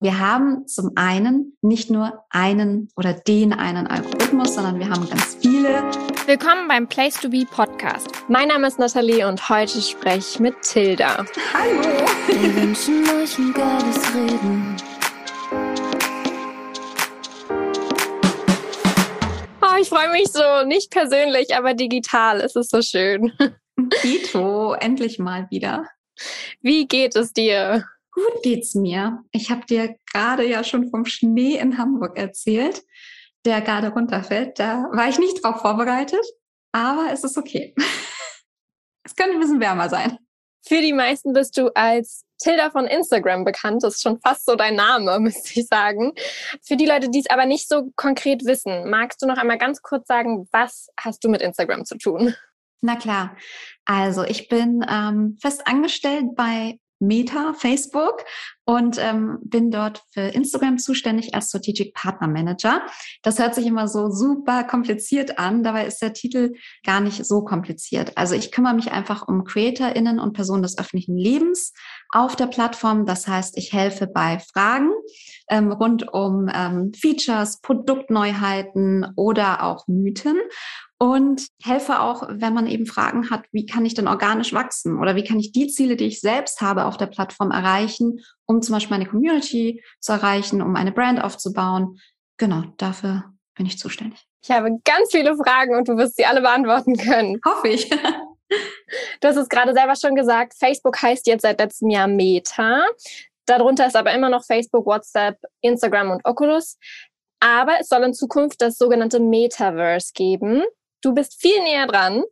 Wir haben zum einen nicht nur einen oder den einen Algorithmus, sondern wir haben ganz viele. Willkommen beim Place to Be Podcast. Mein Name ist Nathalie und heute spreche ich mit Tilda. Hallo! Wir wünschen euch ein geiles Reden. Oh, ich freue mich so, nicht persönlich, aber digital. Es ist so schön. Dito, endlich mal wieder. Wie geht es dir? Gut geht's mir. Ich habe dir gerade ja schon vom Schnee in Hamburg erzählt, der gerade runterfällt. Da war ich nicht drauf vorbereitet, aber es ist okay. Es könnte ein bisschen wärmer sein. Für die meisten bist du als Tilda von Instagram bekannt. Das ist schon fast so dein Name, müsste ich sagen. Für die Leute, die es aber nicht so konkret wissen, magst du noch einmal ganz kurz sagen, was hast du mit Instagram zu tun? Na klar. Also ich bin ähm, fest angestellt bei Meta, Facebook und ähm, bin dort für Instagram zuständig als Strategic Partner Manager. Das hört sich immer so super kompliziert an, dabei ist der Titel gar nicht so kompliziert. Also ich kümmere mich einfach um CreatorInnen und Personen des öffentlichen Lebens auf der Plattform. Das heißt, ich helfe bei Fragen ähm, rund um ähm, Features, Produktneuheiten oder auch Mythen und helfe auch, wenn man eben Fragen hat, wie kann ich denn organisch wachsen oder wie kann ich die Ziele, die ich selbst habe auf der Plattform erreichen, um zum Beispiel meine Community zu erreichen, um eine Brand aufzubauen. Genau, dafür bin ich zuständig. Ich habe ganz viele Fragen und du wirst sie alle beantworten können. Hoffe ich. Du hast es gerade selber schon gesagt, Facebook heißt jetzt seit letztem Jahr Meta. Darunter ist aber immer noch Facebook, WhatsApp, Instagram und Oculus. Aber es soll in Zukunft das sogenannte Metaverse geben. Du bist viel näher dran.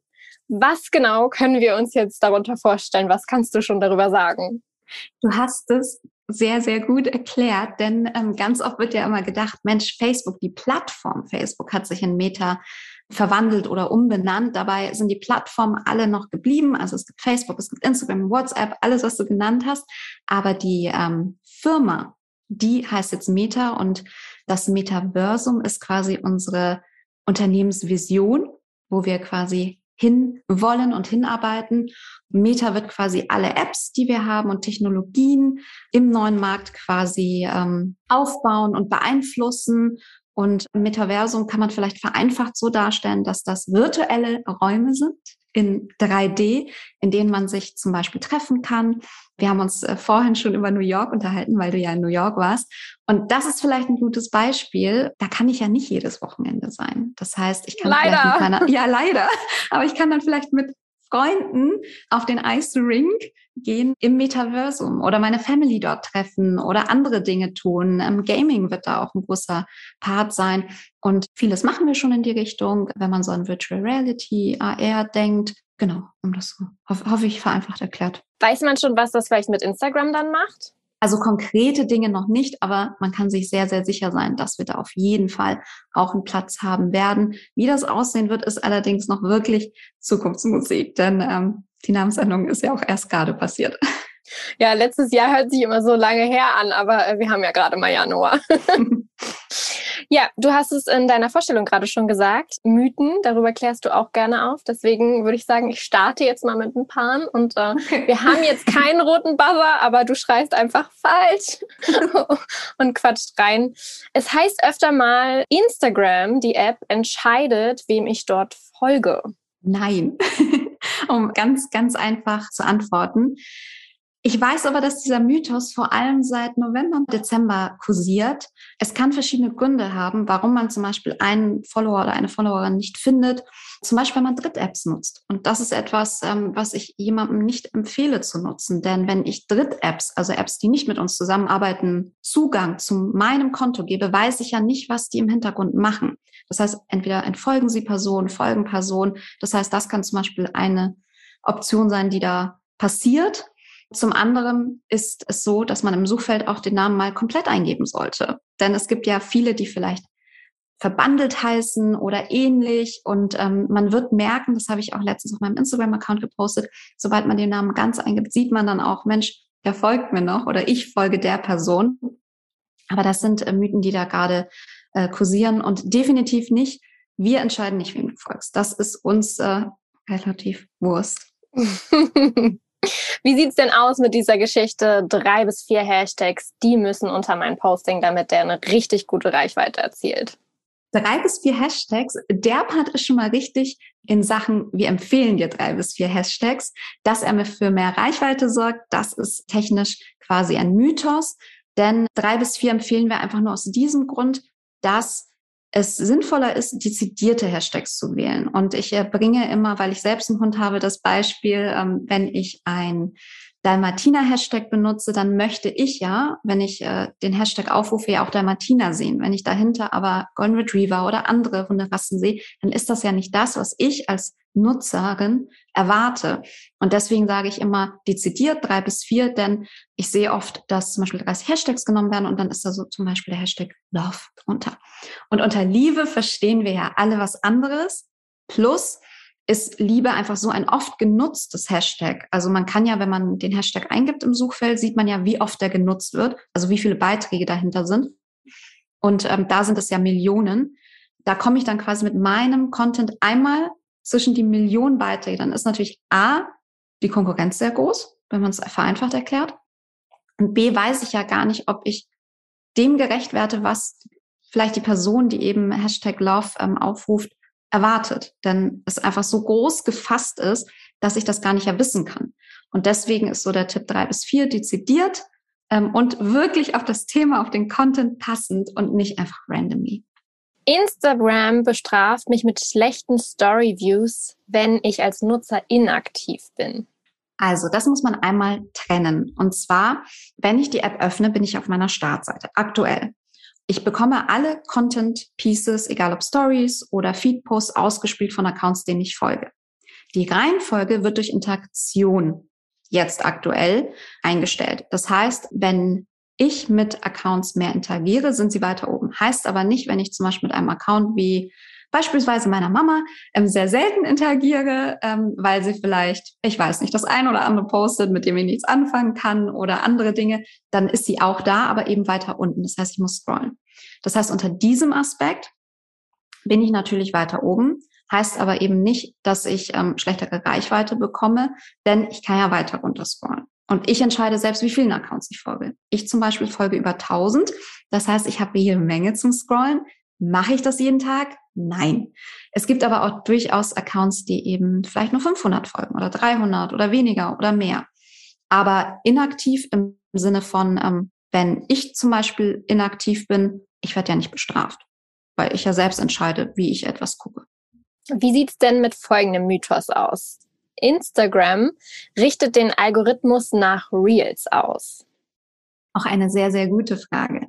Was genau können wir uns jetzt darunter vorstellen? Was kannst du schon darüber sagen? Du hast es sehr, sehr gut erklärt, denn ähm, ganz oft wird ja immer gedacht, Mensch, Facebook, die Plattform Facebook hat sich in Meta verwandelt oder umbenannt. Dabei sind die Plattformen alle noch geblieben. Also es gibt Facebook, es gibt Instagram, WhatsApp, alles, was du genannt hast. Aber die ähm, Firma, die heißt jetzt Meta und das Metaversum ist quasi unsere Unternehmensvision wo wir quasi hin wollen und hinarbeiten. Meta wird quasi alle Apps, die wir haben und Technologien im neuen Markt quasi ähm, aufbauen und beeinflussen. Und Metaversum kann man vielleicht vereinfacht so darstellen, dass das virtuelle Räume sind, in 3D, in denen man sich zum Beispiel treffen kann. Wir haben uns äh, vorhin schon über New York unterhalten, weil du ja in New York warst. Und das ist vielleicht ein gutes Beispiel. Da kann ich ja nicht jedes Wochenende sein. Das heißt, ich kann leider. vielleicht mit meiner, ja leider, aber ich kann dann vielleicht mit Freunden auf den Ice Rink gehen im Metaversum oder meine Family dort treffen oder andere Dinge tun. Ähm, Gaming wird da auch ein großer Part sein. Und vieles machen wir schon in die Richtung, wenn man so an Virtual Reality, AR denkt. Genau, um das so, hoffe, ich, vereinfacht erklärt. Weiß man schon, was das vielleicht mit Instagram dann macht? Also konkrete Dinge noch nicht, aber man kann sich sehr, sehr sicher sein, dass wir da auf jeden Fall auch einen Platz haben werden. Wie das aussehen wird, ist allerdings noch wirklich Zukunftsmusik, denn ähm, die Namensendung ist ja auch erst gerade passiert. Ja, letztes Jahr hört sich immer so lange her an, aber äh, wir haben ja gerade mal Januar. ja, du hast es in deiner Vorstellung gerade schon gesagt. Mythen, darüber klärst du auch gerne auf. Deswegen würde ich sagen, ich starte jetzt mal mit ein paar. Und äh, wir haben jetzt keinen roten Buzzer, aber du schreist einfach falsch und quatscht rein. Es heißt öfter mal, Instagram, die App, entscheidet, wem ich dort folge. Nein, um ganz, ganz einfach zu antworten. Ich weiß aber, dass dieser Mythos vor allem seit November, Dezember kursiert. Es kann verschiedene Gründe haben, warum man zum Beispiel einen Follower oder eine Followerin nicht findet. Zum Beispiel, wenn man Dritt-Apps nutzt. Und das ist etwas, ähm, was ich jemandem nicht empfehle zu nutzen. Denn wenn ich Dritt-Apps, also Apps, die nicht mit uns zusammenarbeiten, Zugang zu meinem Konto gebe, weiß ich ja nicht, was die im Hintergrund machen. Das heißt, entweder entfolgen sie Personen, folgen Personen. Das heißt, das kann zum Beispiel eine Option sein, die da passiert. Zum anderen ist es so, dass man im Suchfeld auch den Namen mal komplett eingeben sollte. Denn es gibt ja viele, die vielleicht verbandelt heißen oder ähnlich. Und ähm, man wird merken, das habe ich auch letztens auf meinem Instagram-Account gepostet, sobald man den Namen ganz eingibt, sieht man dann auch, Mensch, der folgt mir noch oder ich folge der Person. Aber das sind äh, Mythen, die da gerade äh, kursieren und definitiv nicht, wir entscheiden nicht, wem du folgst. Das ist uns äh, relativ Wurst. Wie sieht's denn aus mit dieser Geschichte? Drei bis vier Hashtags, die müssen unter mein Posting, damit der eine richtig gute Reichweite erzielt. Drei bis vier Hashtags, der Part ist schon mal richtig in Sachen, wir empfehlen dir drei bis vier Hashtags, dass er mir für mehr Reichweite sorgt. Das ist technisch quasi ein Mythos, denn drei bis vier empfehlen wir einfach nur aus diesem Grund, dass es sinnvoller ist, dezidierte Hashtags zu wählen. Und ich äh, bringe immer, weil ich selbst einen Hund habe, das Beispiel, ähm, wenn ich ein Dalmatiner-Hashtag benutze, dann möchte ich ja, wenn ich äh, den Hashtag aufrufe, ja auch Dalmatiner sehen. Wenn ich dahinter aber Golden Retriever oder andere Hunderassen sehe, dann ist das ja nicht das, was ich als Nutzerin erwarte. Und deswegen sage ich immer dezidiert drei bis vier, denn ich sehe oft, dass zum Beispiel 30 Hashtags genommen werden und dann ist da so zum Beispiel der Hashtag Love drunter. Und unter Liebe verstehen wir ja alle was anderes. Plus ist Liebe einfach so ein oft genutztes Hashtag. Also man kann ja, wenn man den Hashtag eingibt im Suchfeld, sieht man ja, wie oft der genutzt wird, also wie viele Beiträge dahinter sind. Und ähm, da sind es ja Millionen. Da komme ich dann quasi mit meinem Content einmal zwischen die Millionen Beiträge. Dann ist natürlich A, die Konkurrenz sehr groß, wenn man es vereinfacht erklärt. Und B, weiß ich ja gar nicht, ob ich dem gerecht werde, was vielleicht die Person, die eben Hashtag Love ähm, aufruft, erwartet. Denn es einfach so groß gefasst ist, dass ich das gar nicht ja wissen kann. Und deswegen ist so der Tipp drei bis vier dezidiert ähm, und wirklich auf das Thema, auf den Content passend und nicht einfach randomly. Instagram bestraft mich mit schlechten Story Views, wenn ich als Nutzer inaktiv bin. Also, das muss man einmal trennen. Und zwar, wenn ich die App öffne, bin ich auf meiner Startseite. Aktuell. Ich bekomme alle Content Pieces, egal ob Stories oder Feed Posts, ausgespielt von Accounts, denen ich folge. Die Reihenfolge wird durch Interaktion jetzt aktuell eingestellt. Das heißt, wenn ich mit Accounts mehr interagiere, sind sie weiter oben. Heißt aber nicht, wenn ich zum Beispiel mit einem Account wie beispielsweise meiner Mama ähm, sehr selten interagiere, ähm, weil sie vielleicht, ich weiß nicht, das ein oder andere postet, mit dem ich nichts anfangen kann oder andere Dinge, dann ist sie auch da, aber eben weiter unten. Das heißt, ich muss scrollen. Das heißt, unter diesem Aspekt bin ich natürlich weiter oben, heißt aber eben nicht, dass ich ähm, schlechtere Reichweite bekomme, denn ich kann ja weiter runter scrollen. Und ich entscheide selbst, wie vielen Accounts ich folge. Ich zum Beispiel folge über 1000. Das heißt, ich habe jede Menge zum Scrollen. Mache ich das jeden Tag? Nein. Es gibt aber auch durchaus Accounts, die eben vielleicht nur 500 folgen oder 300 oder weniger oder mehr. Aber inaktiv im Sinne von, ähm, wenn ich zum Beispiel inaktiv bin, ich werde ja nicht bestraft, weil ich ja selbst entscheide, wie ich etwas gucke. Wie sieht's denn mit folgendem Mythos aus? Instagram richtet den Algorithmus nach Reels aus. Auch eine sehr, sehr gute Frage.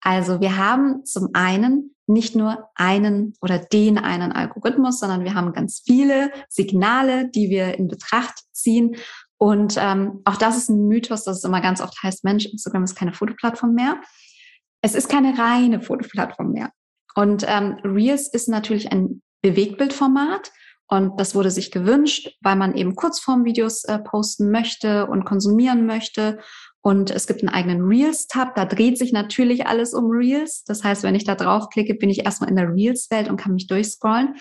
Also wir haben zum einen nicht nur einen oder den einen Algorithmus, sondern wir haben ganz viele Signale, die wir in Betracht ziehen. Und ähm, auch das ist ein Mythos, dass es immer ganz oft heißt, Mensch, Instagram ist keine Fotoplattform mehr. Es ist keine reine Fotoplattform mehr. Und ähm, Reels ist natürlich ein Bewegtbildformat. Und das wurde sich gewünscht, weil man eben Kurzformvideos äh, posten möchte und konsumieren möchte. Und es gibt einen eigenen Reels-Tab, da dreht sich natürlich alles um Reels. Das heißt, wenn ich da draufklicke, bin ich erstmal in der Reels-Welt und kann mich durchscrollen.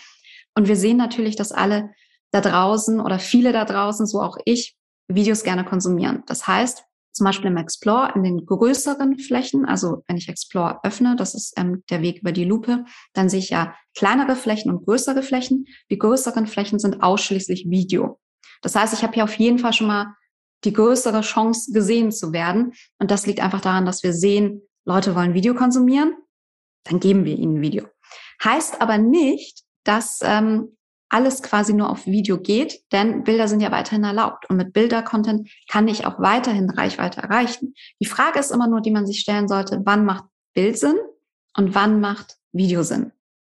Und wir sehen natürlich, dass alle da draußen oder viele da draußen, so auch ich, Videos gerne konsumieren. Das heißt, zum Beispiel im Explore in den größeren Flächen, also wenn ich Explore öffne, das ist ähm, der Weg über die Lupe, dann sehe ich ja kleinere Flächen und größere Flächen. Die größeren Flächen sind ausschließlich Video. Das heißt, ich habe hier auf jeden Fall schon mal die größere Chance, gesehen zu werden. Und das liegt einfach daran, dass wir sehen, Leute wollen Video konsumieren, dann geben wir ihnen Video. Heißt aber nicht, dass ähm, alles quasi nur auf Video geht, denn Bilder sind ja weiterhin erlaubt. Und mit Bilder-Content kann ich auch weiterhin Reichweite erreichen. Die Frage ist immer nur, die man sich stellen sollte, wann macht Bild Sinn und wann macht Video Sinn?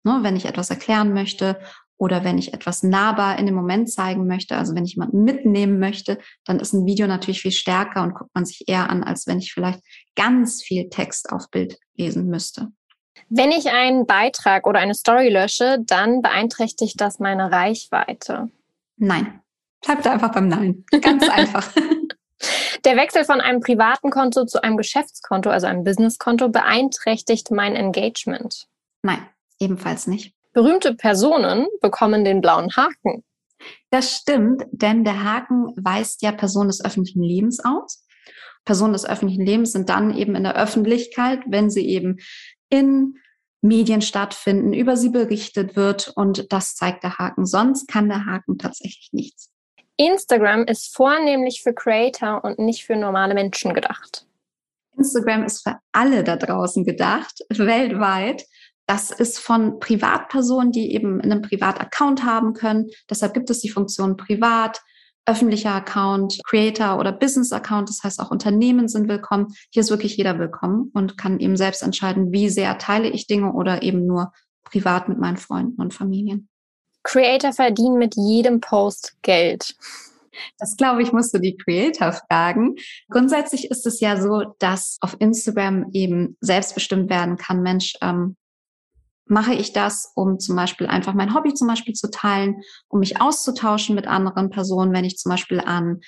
Ne, wenn ich etwas erklären möchte oder wenn ich etwas nahbar in dem Moment zeigen möchte, also wenn ich jemanden mitnehmen möchte, dann ist ein Video natürlich viel stärker und guckt man sich eher an, als wenn ich vielleicht ganz viel Text auf Bild lesen müsste. Wenn ich einen Beitrag oder eine Story lösche, dann beeinträchtigt das meine Reichweite. Nein. Bleibt einfach beim Nein. Ganz einfach. Der Wechsel von einem privaten Konto zu einem Geschäftskonto, also einem Businesskonto, beeinträchtigt mein Engagement. Nein, ebenfalls nicht. Berühmte Personen bekommen den blauen Haken. Das stimmt, denn der Haken weist ja Personen des öffentlichen Lebens aus. Personen des öffentlichen Lebens sind dann eben in der Öffentlichkeit, wenn sie eben in Medien stattfinden, über sie berichtet wird und das zeigt der Haken. Sonst kann der Haken tatsächlich nichts. Instagram ist vornehmlich für Creator und nicht für normale Menschen gedacht. Instagram ist für alle da draußen gedacht, weltweit. Das ist von Privatpersonen, die eben einen Privataccount haben können. Deshalb gibt es die Funktion Privat, öffentlicher Account, Creator oder Business Account. Das heißt, auch Unternehmen sind willkommen. Hier ist wirklich jeder willkommen und kann eben selbst entscheiden, wie sehr teile ich Dinge oder eben nur privat mit meinen Freunden und Familien. Creator verdienen mit jedem Post Geld. Das glaube ich, musst du die Creator fragen. Grundsätzlich ist es ja so, dass auf Instagram eben selbstbestimmt werden kann, Mensch, ähm, mache ich das, um zum Beispiel einfach mein Hobby zum Beispiel zu teilen, um mich auszutauschen mit anderen Personen, wenn ich zum Beispiel an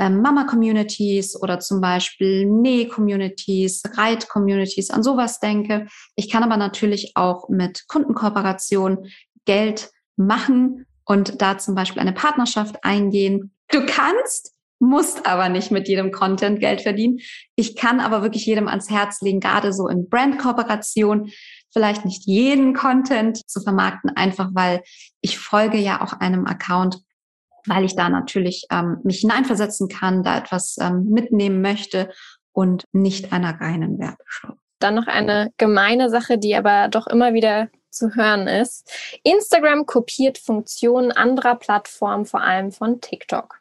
ähm, Mama-Communities oder zum Beispiel Näh-Communities, Reit-Communities, an sowas denke. Ich kann aber natürlich auch mit Kundenkooperation Geld machen und da zum Beispiel eine Partnerschaft eingehen. Du kannst, musst aber nicht mit jedem Content Geld verdienen. Ich kann aber wirklich jedem ans Herz legen, gerade so in Brand-Kooperation, vielleicht nicht jeden Content zu vermarkten, einfach weil ich folge ja auch einem Account, weil ich da natürlich ähm, mich hineinversetzen kann, da etwas ähm, mitnehmen möchte und nicht einer reinen Werbeshow. Dann noch eine gemeine Sache, die aber doch immer wieder zu hören ist. Instagram kopiert Funktionen anderer Plattformen, vor allem von TikTok.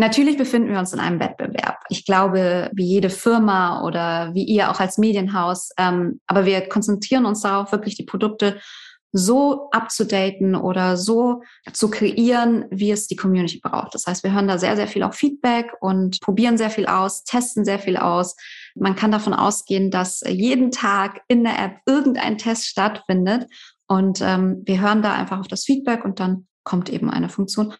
Natürlich befinden wir uns in einem Wettbewerb. Ich glaube, wie jede Firma oder wie ihr auch als Medienhaus. Ähm, aber wir konzentrieren uns darauf, wirklich die Produkte so abzudaten oder so zu kreieren, wie es die Community braucht. Das heißt, wir hören da sehr, sehr viel auf Feedback und probieren sehr viel aus, testen sehr viel aus. Man kann davon ausgehen, dass jeden Tag in der App irgendein Test stattfindet und ähm, wir hören da einfach auf das Feedback und dann kommt eben eine Funktion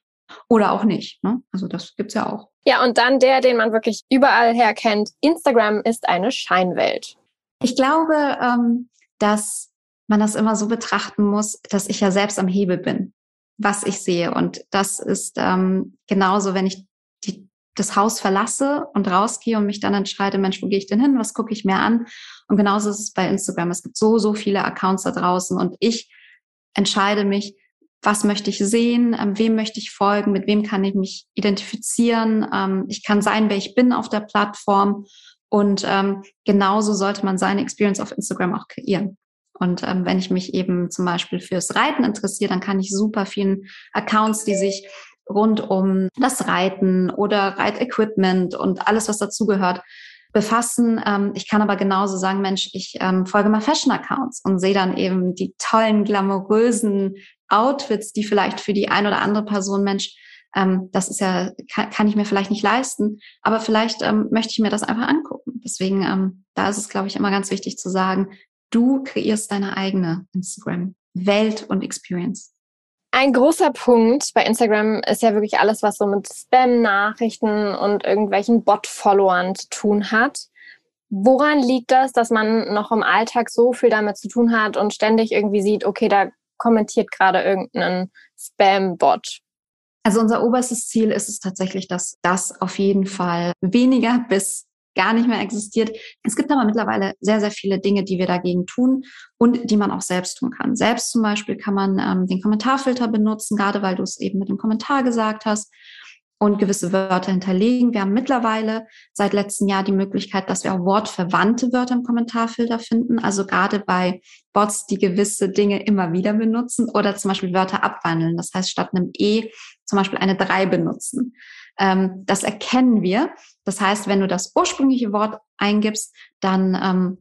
oder auch nicht. Ne? Also das gibt's ja auch. Ja, und dann der, den man wirklich überall her kennt. Instagram ist eine Scheinwelt. Ich glaube, ähm, dass man das immer so betrachten muss, dass ich ja selbst am Hebel bin, was ich sehe. Und das ist ähm, genauso, wenn ich die, das Haus verlasse und rausgehe und mich dann entscheide, Mensch, wo gehe ich denn hin? Was gucke ich mir an? Und genauso ist es bei Instagram. Es gibt so, so viele Accounts da draußen und ich entscheide mich, was möchte ich sehen, ähm, wem möchte ich folgen, mit wem kann ich mich identifizieren. Ähm, ich kann sein, wer ich bin auf der Plattform. Und ähm, genauso sollte man seine Experience auf Instagram auch kreieren. Und ähm, wenn ich mich eben zum Beispiel fürs Reiten interessiere, dann kann ich super vielen Accounts, die sich rund um das Reiten oder Reitequipment und alles, was dazugehört, befassen. Ähm, ich kann aber genauso sagen, Mensch, ich ähm, folge mal Fashion-Accounts und sehe dann eben die tollen, glamourösen Outfits, die vielleicht für die ein oder andere Person, Mensch, ähm, das ist ja, kann, kann ich mir vielleicht nicht leisten, aber vielleicht ähm, möchte ich mir das einfach angucken. Deswegen, ähm, da ist es, glaube ich, immer ganz wichtig zu sagen, Du kreierst deine eigene Instagram-Welt und Experience. Ein großer Punkt bei Instagram ist ja wirklich alles, was so mit Spam-Nachrichten und irgendwelchen Bot-Followern zu tun hat. Woran liegt das, dass man noch im Alltag so viel damit zu tun hat und ständig irgendwie sieht, okay, da kommentiert gerade irgendein Spam-Bot? Also unser oberstes Ziel ist es tatsächlich, dass das auf jeden Fall weniger bis gar nicht mehr existiert. Es gibt aber mittlerweile sehr, sehr viele Dinge, die wir dagegen tun und die man auch selbst tun kann. Selbst zum Beispiel kann man ähm, den Kommentarfilter benutzen, gerade weil du es eben mit dem Kommentar gesagt hast und gewisse Wörter hinterlegen. Wir haben mittlerweile seit letztem Jahr die Möglichkeit, dass wir auch wortverwandte Wörter im Kommentarfilter finden. Also gerade bei Bots, die gewisse Dinge immer wieder benutzen oder zum Beispiel Wörter abwandeln. Das heißt, statt einem E zum Beispiel eine 3 benutzen. Ähm, das erkennen wir. Das heißt, wenn du das ursprüngliche Wort eingibst, dann ähm,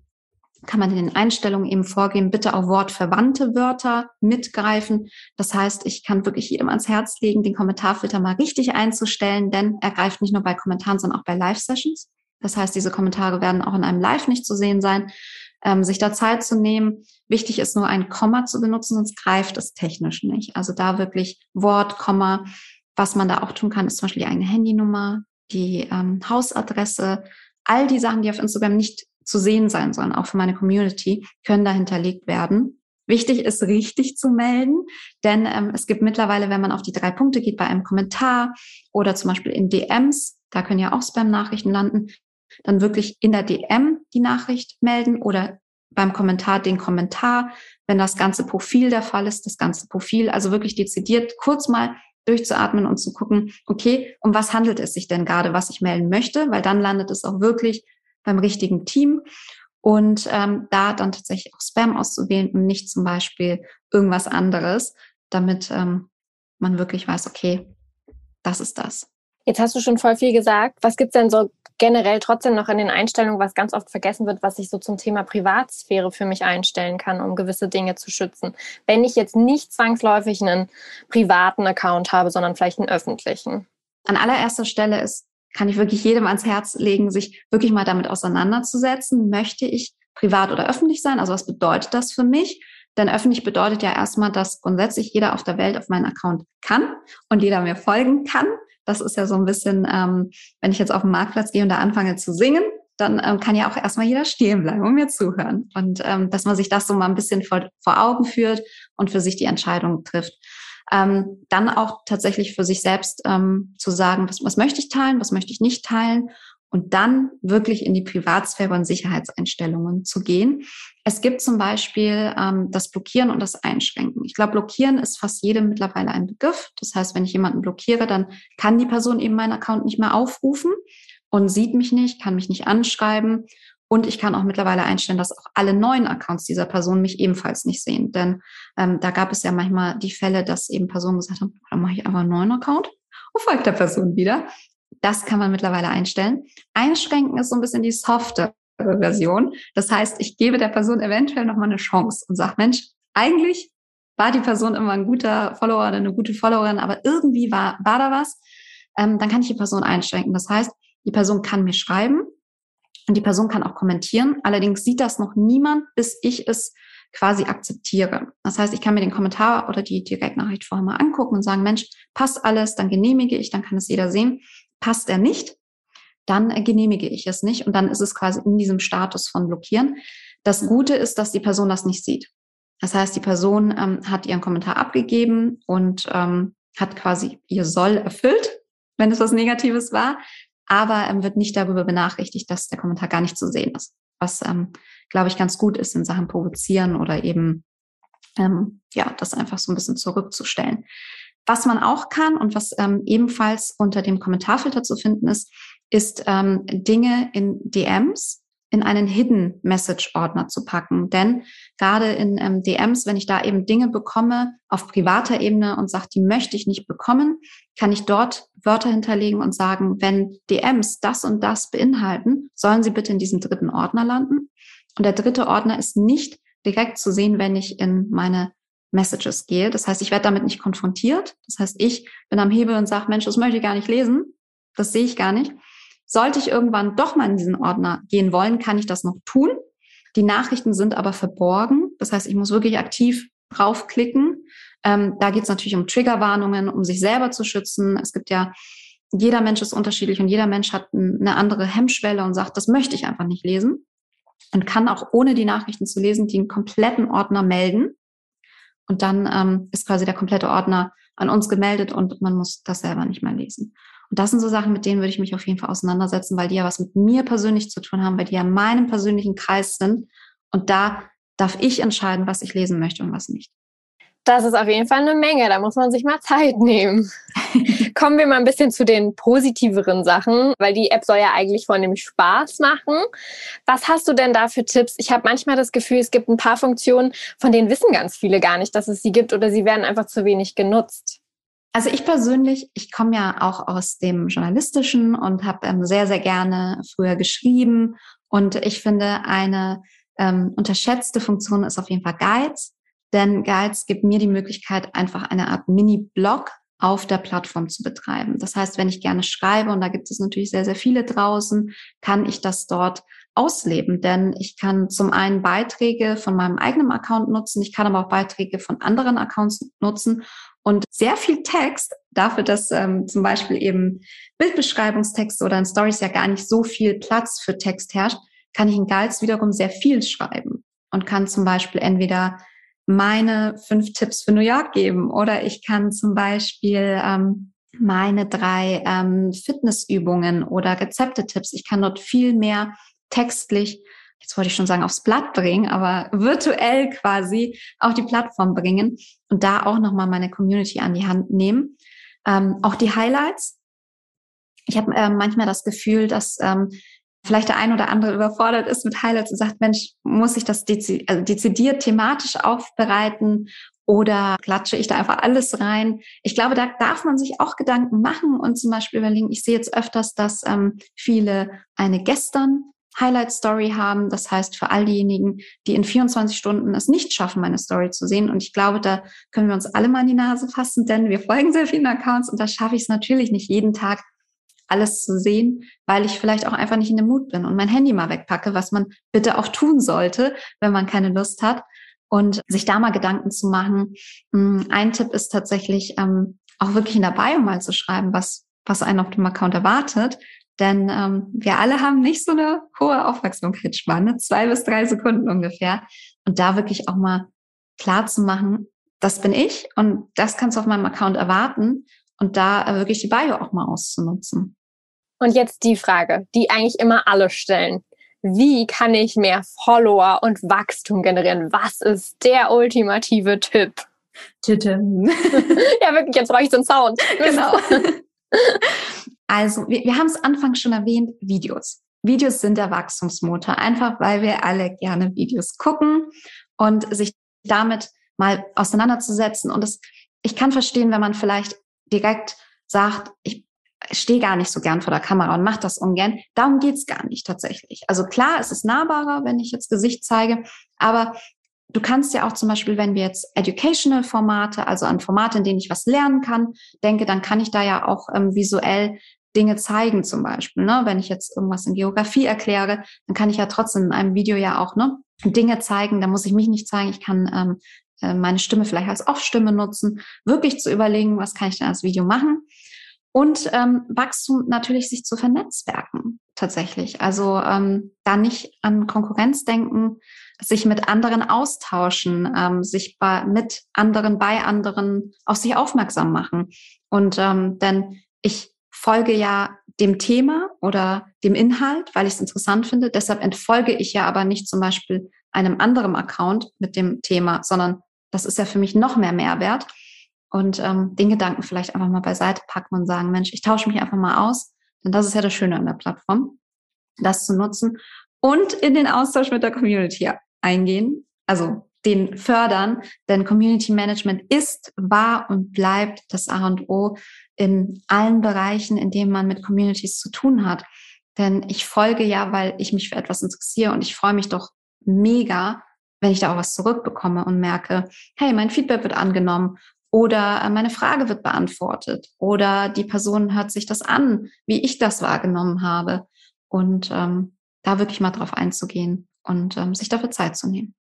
kann man in den Einstellungen eben vorgehen, bitte auf wortverwandte Wörter mitgreifen. Das heißt, ich kann wirklich jedem ans Herz legen, den Kommentarfilter mal richtig einzustellen, denn er greift nicht nur bei Kommentaren, sondern auch bei Live-Sessions. Das heißt, diese Kommentare werden auch in einem Live nicht zu sehen sein. Ähm, sich da Zeit zu nehmen. Wichtig ist nur ein Komma zu benutzen, sonst greift es technisch nicht. Also da wirklich Wort, Komma was man da auch tun kann, ist zum Beispiel die eigene Handynummer, die ähm, Hausadresse, all die Sachen, die auf Instagram nicht zu sehen sein sollen, auch für meine Community, können da hinterlegt werden. Wichtig ist, richtig zu melden, denn ähm, es gibt mittlerweile, wenn man auf die drei Punkte geht, bei einem Kommentar oder zum Beispiel in DMs, da können ja auch Spam-Nachrichten landen, dann wirklich in der DM die Nachricht melden oder beim Kommentar den Kommentar, wenn das ganze Profil der Fall ist, das ganze Profil, also wirklich dezidiert kurz mal durchzuatmen und zu gucken, okay, um was handelt es sich denn gerade, was ich melden möchte, weil dann landet es auch wirklich beim richtigen Team und ähm, da dann tatsächlich auch Spam auszuwählen und nicht zum Beispiel irgendwas anderes, damit ähm, man wirklich weiß, okay, das ist das. Jetzt hast du schon voll viel gesagt. Was gibt's denn so generell trotzdem noch in den Einstellungen, was ganz oft vergessen wird, was ich so zum Thema Privatsphäre für mich einstellen kann, um gewisse Dinge zu schützen? Wenn ich jetzt nicht zwangsläufig einen privaten Account habe, sondern vielleicht einen öffentlichen. An allererster Stelle ist kann ich wirklich jedem ans Herz legen, sich wirklich mal damit auseinanderzusetzen. Möchte ich privat oder öffentlich sein? Also was bedeutet das für mich? Denn öffentlich bedeutet ja erstmal, dass grundsätzlich jeder auf der Welt auf meinen Account kann und jeder mir folgen kann. Das ist ja so ein bisschen, ähm, wenn ich jetzt auf den Marktplatz gehe und da anfange zu singen, dann ähm, kann ja auch erstmal jeder stehen bleiben und mir zuhören. Und ähm, dass man sich das so mal ein bisschen vor, vor Augen führt und für sich die Entscheidung trifft ähm, dann auch tatsächlich für sich selbst ähm, zu sagen, was, was möchte ich teilen, was möchte ich nicht teilen und dann wirklich in die Privatsphäre und Sicherheitseinstellungen zu gehen. Es gibt zum Beispiel ähm, das Blockieren und das Einschränken. Ich glaube, Blockieren ist fast jedem mittlerweile ein Begriff. Das heißt, wenn ich jemanden blockiere, dann kann die Person eben meinen Account nicht mehr aufrufen und sieht mich nicht, kann mich nicht anschreiben und ich kann auch mittlerweile einstellen, dass auch alle neuen Accounts dieser Person mich ebenfalls nicht sehen. Denn ähm, da gab es ja manchmal die Fälle, dass eben Personen gesagt haben, dann mache ich einfach einen neuen Account und folgt der Person wieder. Das kann man mittlerweile einstellen. Einschränken ist so ein bisschen die softe Version. Das heißt, ich gebe der Person eventuell nochmal eine Chance und sage, Mensch, eigentlich war die Person immer ein guter Follower oder eine gute Followerin, aber irgendwie war, war da was. Ähm, dann kann ich die Person einschränken. Das heißt, die Person kann mir schreiben, und die Person kann auch kommentieren. Allerdings sieht das noch niemand, bis ich es quasi akzeptiere. Das heißt, ich kann mir den Kommentar oder die Direktnachricht vorher mal angucken und sagen, Mensch, passt alles, dann genehmige ich, dann kann es jeder sehen. Passt er nicht, dann genehmige ich es nicht und dann ist es quasi in diesem Status von blockieren. Das Gute ist, dass die Person das nicht sieht. Das heißt, die Person ähm, hat ihren Kommentar abgegeben und ähm, hat quasi ihr Soll erfüllt, wenn es was Negatives war aber ähm, wird nicht darüber benachrichtigt, dass der Kommentar gar nicht zu sehen ist. Was, ähm, glaube ich, ganz gut ist in Sachen Provozieren oder eben, ähm, ja, das einfach so ein bisschen zurückzustellen. Was man auch kann und was ähm, ebenfalls unter dem Kommentarfilter zu finden ist, ist ähm, Dinge in DMs in einen Hidden Message Ordner zu packen. Denn gerade in ähm, DMs, wenn ich da eben Dinge bekomme auf privater Ebene und sage, die möchte ich nicht bekommen, kann ich dort Wörter hinterlegen und sagen, wenn DMs das und das beinhalten, sollen sie bitte in diesem dritten Ordner landen. Und der dritte Ordner ist nicht direkt zu sehen, wenn ich in meine Messages gehe. Das heißt, ich werde damit nicht konfrontiert. Das heißt, ich bin am Hebel und sage, Mensch, das möchte ich gar nicht lesen. Das sehe ich gar nicht. Sollte ich irgendwann doch mal in diesen Ordner gehen wollen, kann ich das noch tun. Die Nachrichten sind aber verborgen. Das heißt, ich muss wirklich aktiv draufklicken. Ähm, da geht es natürlich um Triggerwarnungen, um sich selber zu schützen. Es gibt ja, jeder Mensch ist unterschiedlich und jeder Mensch hat eine andere Hemmschwelle und sagt, das möchte ich einfach nicht lesen. Und kann auch ohne die Nachrichten zu lesen, den kompletten Ordner melden. Und dann ähm, ist quasi der komplette Ordner an uns gemeldet und man muss das selber nicht mehr lesen. Und das sind so Sachen, mit denen würde ich mich auf jeden Fall auseinandersetzen, weil die ja was mit mir persönlich zu tun haben, weil die ja in meinem persönlichen Kreis sind. Und da darf ich entscheiden, was ich lesen möchte und was nicht. Das ist auf jeden Fall eine Menge, da muss man sich mal Zeit nehmen. Kommen wir mal ein bisschen zu den positiveren Sachen, weil die App soll ja eigentlich vor allem Spaß machen. Was hast du denn da für Tipps? Ich habe manchmal das Gefühl, es gibt ein paar Funktionen, von denen wissen ganz viele gar nicht, dass es sie gibt oder sie werden einfach zu wenig genutzt. Also ich persönlich, ich komme ja auch aus dem Journalistischen und habe ähm, sehr, sehr gerne früher geschrieben. Und ich finde, eine ähm, unterschätzte Funktion ist auf jeden Fall Guides. Denn Guides gibt mir die Möglichkeit, einfach eine Art Mini-Blog auf der Plattform zu betreiben. Das heißt, wenn ich gerne schreibe, und da gibt es natürlich sehr, sehr viele draußen, kann ich das dort ausleben. Denn ich kann zum einen Beiträge von meinem eigenen Account nutzen, ich kann aber auch Beiträge von anderen Accounts nutzen und sehr viel Text, dafür, dass ähm, zum Beispiel eben Bildbeschreibungstexte oder in Stories ja gar nicht so viel Platz für Text herrscht, kann ich in Guides wiederum sehr viel schreiben und kann zum Beispiel entweder meine fünf Tipps für New York geben oder ich kann zum Beispiel ähm, meine drei ähm, Fitnessübungen oder Rezepte-Tipps. Ich kann dort viel mehr textlich, jetzt wollte ich schon sagen, aufs Blatt bringen, aber virtuell quasi auf die Plattform bringen und da auch nochmal meine Community an die Hand nehmen. Ähm, auch die Highlights. Ich habe äh, manchmal das Gefühl, dass ähm, vielleicht der ein oder andere überfordert ist mit Highlights und sagt, Mensch, muss ich das dezi also dezidiert thematisch aufbereiten oder klatsche ich da einfach alles rein? Ich glaube, da darf man sich auch Gedanken machen und zum Beispiel überlegen, ich sehe jetzt öfters, dass ähm, viele eine gestern Highlight Story haben. Das heißt, für all diejenigen, die in 24 Stunden es nicht schaffen, meine Story zu sehen. Und ich glaube, da können wir uns alle mal in die Nase fassen, denn wir folgen sehr vielen Accounts und da schaffe ich es natürlich nicht jeden Tag alles zu sehen, weil ich vielleicht auch einfach nicht in dem Mut bin und mein Handy mal wegpacke, was man bitte auch tun sollte, wenn man keine Lust hat. Und sich da mal Gedanken zu machen. Hm, ein Tipp ist tatsächlich ähm, auch wirklich in der Bio mal zu schreiben, was, was einen auf dem Account erwartet. Denn ähm, wir alle haben nicht so eine hohe Aufmerksamkeitsspanne, zwei bis drei Sekunden ungefähr. Und da wirklich auch mal klar zu machen, das bin ich und das kannst du auf meinem Account erwarten und da äh, wirklich die Bio auch mal auszunutzen. Und jetzt die Frage, die eigentlich immer alle stellen. Wie kann ich mehr Follower und Wachstum generieren? Was ist der ultimative Tipp? Titim. ja, wirklich, jetzt brauche ich so einen Sound. Genau. Also, wir, wir haben es anfangs schon erwähnt, Videos. Videos sind der Wachstumsmotor, einfach weil wir alle gerne Videos gucken und sich damit mal auseinanderzusetzen. Und es, ich kann verstehen, wenn man vielleicht direkt sagt, ich stehe gar nicht so gern vor der Kamera und mache das ungern. Darum geht's gar nicht tatsächlich. Also klar, es ist nahbarer, wenn ich jetzt Gesicht zeige, aber du kannst ja auch zum Beispiel, wenn wir jetzt Educational Formate, also an Formate, in denen ich was lernen kann, denke, dann kann ich da ja auch ähm, visuell Dinge zeigen zum Beispiel. Ne? Wenn ich jetzt irgendwas in Geografie erkläre, dann kann ich ja trotzdem in einem Video ja auch ne, Dinge zeigen. Da muss ich mich nicht zeigen. Ich kann ähm, äh, meine Stimme vielleicht als Off-Stimme nutzen, wirklich zu überlegen, was kann ich denn als Video machen. Und ähm, Wachstum natürlich sich zu vernetzwerken tatsächlich. Also ähm, da nicht an Konkurrenz denken, sich mit anderen austauschen, ähm, sich bei, mit anderen, bei anderen auf sich aufmerksam machen. Und ähm, denn ich folge ja dem Thema oder dem Inhalt, weil ich es interessant finde. Deshalb entfolge ich ja aber nicht zum Beispiel einem anderen Account mit dem Thema, sondern das ist ja für mich noch mehr Mehrwert. Und ähm, den Gedanken vielleicht einfach mal beiseite packen und sagen, Mensch, ich tausche mich einfach mal aus. Denn das ist ja das Schöne an der Plattform, das zu nutzen und in den Austausch mit der Community eingehen, also den fördern, denn Community Management ist, war und bleibt das A und O in allen Bereichen, in denen man mit Communities zu tun hat. Denn ich folge ja, weil ich mich für etwas interessiere und ich freue mich doch mega, wenn ich da auch was zurückbekomme und merke, hey, mein Feedback wird angenommen oder äh, meine Frage wird beantwortet oder die Person hört sich das an, wie ich das wahrgenommen habe und ähm, da wirklich mal drauf einzugehen und ähm, sich dafür Zeit zu nehmen.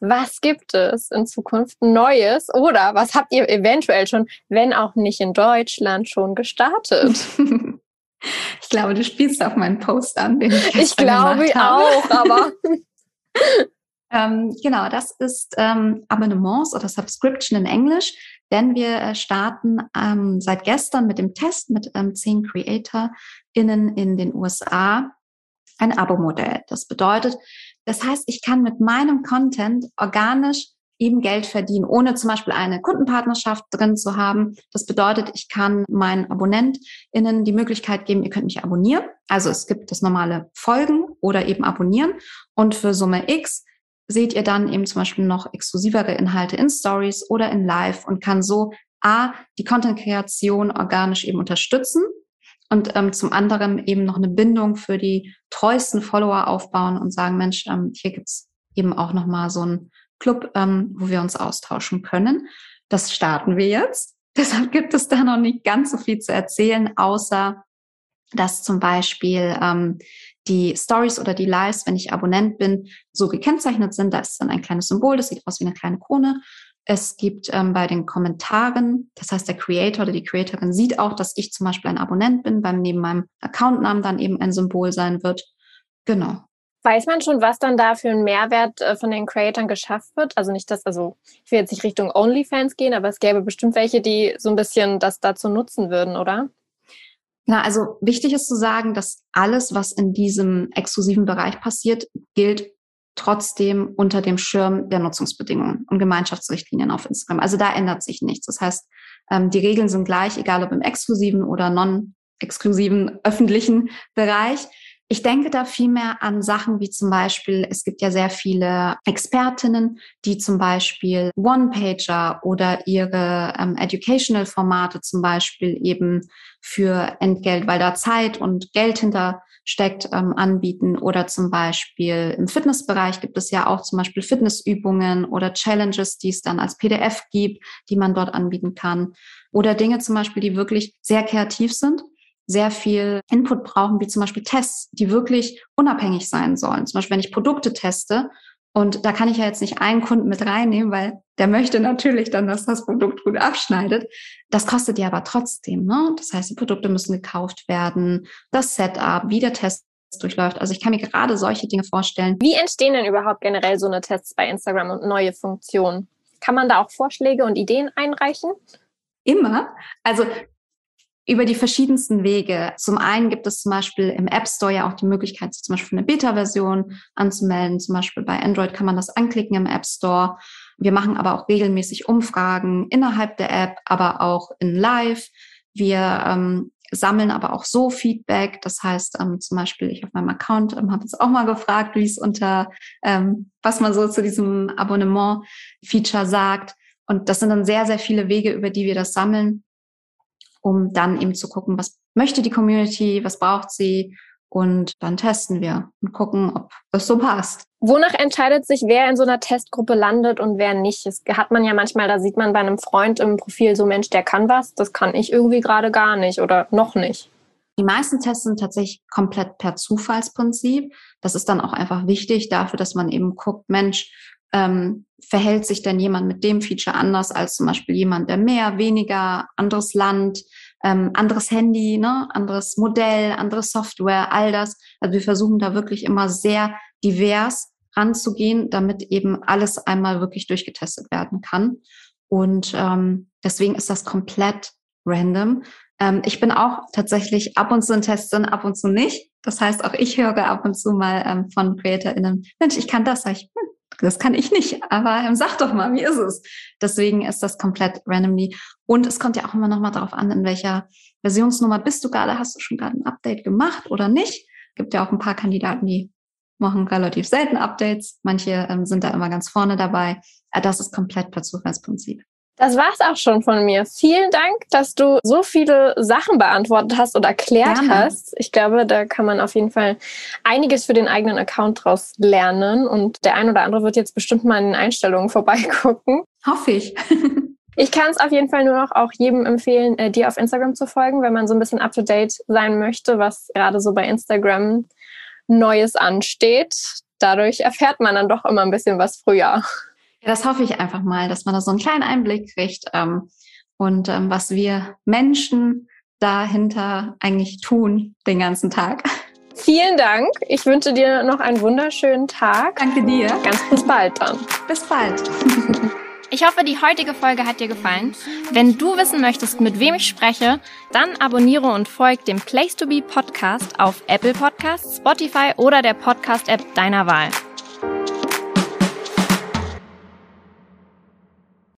Was gibt es in Zukunft Neues oder was habt ihr eventuell schon, wenn auch nicht in Deutschland, schon gestartet? ich glaube, du spielst auf meinen Post an, den ich Ich glaube auch, aber Ähm, genau, das ist ähm, Abonnements oder Subscription in Englisch, denn wir äh, starten ähm, seit gestern mit dem Test mit ähm, zehn CreatorInnen in den USA ein Abo-Modell. Das bedeutet, das heißt, ich kann mit meinem Content organisch eben Geld verdienen, ohne zum Beispiel eine Kundenpartnerschaft drin zu haben. Das bedeutet, ich kann meinen AbonnentInnen die Möglichkeit geben, ihr könnt mich abonnieren. Also es gibt das normale Folgen oder eben abonnieren. Und für Summe X seht ihr dann eben zum Beispiel noch exklusivere Inhalte in Stories oder in Live und kann so A, die Content-Kreation organisch eben unterstützen und ähm, zum anderen eben noch eine Bindung für die treuesten Follower aufbauen und sagen, Mensch, ähm, hier gibt's eben auch nochmal so einen Club, ähm, wo wir uns austauschen können. Das starten wir jetzt. Deshalb gibt es da noch nicht ganz so viel zu erzählen, außer dass zum Beispiel ähm, die Stories oder die Lives, wenn ich Abonnent bin, so gekennzeichnet sind. Da ist dann ein kleines Symbol, das sieht aus wie eine kleine Krone. Es gibt ähm, bei den Kommentaren, das heißt, der Creator oder die Creatorin sieht auch, dass ich zum Beispiel ein Abonnent bin, beim neben meinem Accountnamen dann eben ein Symbol sein wird. Genau. Weiß man schon, was dann da für ein Mehrwert äh, von den Creatoren geschafft wird? Also nicht, dass, also ich will jetzt nicht Richtung OnlyFans gehen, aber es gäbe bestimmt welche, die so ein bisschen das dazu nutzen würden, oder? Na, also wichtig ist zu sagen, dass alles, was in diesem exklusiven Bereich passiert, gilt trotzdem unter dem Schirm der Nutzungsbedingungen und Gemeinschaftsrichtlinien auf Instagram. Also da ändert sich nichts. Das heißt, ähm, die Regeln sind gleich, egal ob im exklusiven oder non-exklusiven öffentlichen Bereich. Ich denke da vielmehr an Sachen wie zum Beispiel, es gibt ja sehr viele Expertinnen, die zum Beispiel One-Pager oder ihre ähm, Educational-Formate zum Beispiel eben für Entgelt, weil da Zeit und Geld hinter steckt, ähm, anbieten. Oder zum Beispiel im Fitnessbereich gibt es ja auch zum Beispiel Fitnessübungen oder Challenges, die es dann als PDF gibt, die man dort anbieten kann. Oder Dinge zum Beispiel, die wirklich sehr kreativ sind sehr viel Input brauchen, wie zum Beispiel Tests, die wirklich unabhängig sein sollen. Zum Beispiel, wenn ich Produkte teste, und da kann ich ja jetzt nicht einen Kunden mit reinnehmen, weil der möchte natürlich dann, dass das Produkt gut abschneidet. Das kostet ja aber trotzdem. Ne? Das heißt, die Produkte müssen gekauft werden, das Setup, wie der Test durchläuft. Also ich kann mir gerade solche Dinge vorstellen. Wie entstehen denn überhaupt generell so eine Tests bei Instagram und neue Funktionen? Kann man da auch Vorschläge und Ideen einreichen? Immer. Also über die verschiedensten Wege. Zum einen gibt es zum Beispiel im App Store ja auch die Möglichkeit, sich zum Beispiel eine Beta-Version anzumelden. Zum Beispiel bei Android kann man das anklicken im App Store. Wir machen aber auch regelmäßig Umfragen innerhalb der App, aber auch in Live. Wir ähm, sammeln aber auch so Feedback. Das heißt, ähm, zum Beispiel ich auf meinem Account ähm, habe jetzt auch mal gefragt, wie es unter, ähm, was man so zu diesem Abonnement-Feature sagt. Und das sind dann sehr, sehr viele Wege, über die wir das sammeln um dann eben zu gucken, was möchte die Community, was braucht sie und dann testen wir und gucken, ob das so passt. Wonach entscheidet sich, wer in so einer Testgruppe landet und wer nicht? Das hat man ja manchmal, da sieht man bei einem Freund im Profil so, Mensch, der kann was, das kann ich irgendwie gerade gar nicht oder noch nicht. Die meisten Tests sind tatsächlich komplett per Zufallsprinzip. Das ist dann auch einfach wichtig dafür, dass man eben guckt, Mensch, ähm, verhält sich denn jemand mit dem Feature anders als zum Beispiel jemand, der mehr, weniger, anderes Land, ähm, anderes Handy, ne, anderes Modell, andere Software, all das. Also wir versuchen da wirklich immer sehr divers ranzugehen, damit eben alles einmal wirklich durchgetestet werden kann. Und ähm, deswegen ist das komplett random. Ähm, ich bin auch tatsächlich ab und zu in Testin, ab und zu nicht. Das heißt, auch ich höre ab und zu mal ähm, von CreatorInnen, Mensch, ich kann das, sag ich, hm, das kann ich nicht, aber ähm, sag doch mal, wie ist es? Deswegen ist das komplett randomly. Und es kommt ja auch immer noch mal darauf an, in welcher Versionsnummer bist du gerade, hast du schon gerade ein Update gemacht oder nicht? Gibt ja auch ein paar Kandidaten, die machen relativ selten Updates. Manche ähm, sind da immer ganz vorne dabei. Äh, das ist komplett per Zufallsprinzip. Das war's auch schon von mir. Vielen Dank, dass du so viele Sachen beantwortet hast und erklärt Gerne. hast. Ich glaube, da kann man auf jeden Fall einiges für den eigenen Account draus lernen und der ein oder andere wird jetzt bestimmt mal in den Einstellungen vorbeigucken. Hoffe ich. Ich kann es auf jeden Fall nur noch auch jedem empfehlen, äh, dir auf Instagram zu folgen, wenn man so ein bisschen up to date sein möchte, was gerade so bei Instagram Neues ansteht. Dadurch erfährt man dann doch immer ein bisschen was früher. Das hoffe ich einfach mal, dass man da so einen kleinen Einblick kriegt ähm, und ähm, was wir Menschen dahinter eigentlich tun den ganzen Tag. Vielen Dank. Ich wünsche dir noch einen wunderschönen Tag. Danke dir. Ganz bis bald dann. Bis bald. Ich hoffe, die heutige Folge hat dir gefallen. Wenn du wissen möchtest, mit wem ich spreche, dann abonniere und folg dem Place to Be Podcast auf Apple Podcasts, Spotify oder der Podcast-App deiner Wahl.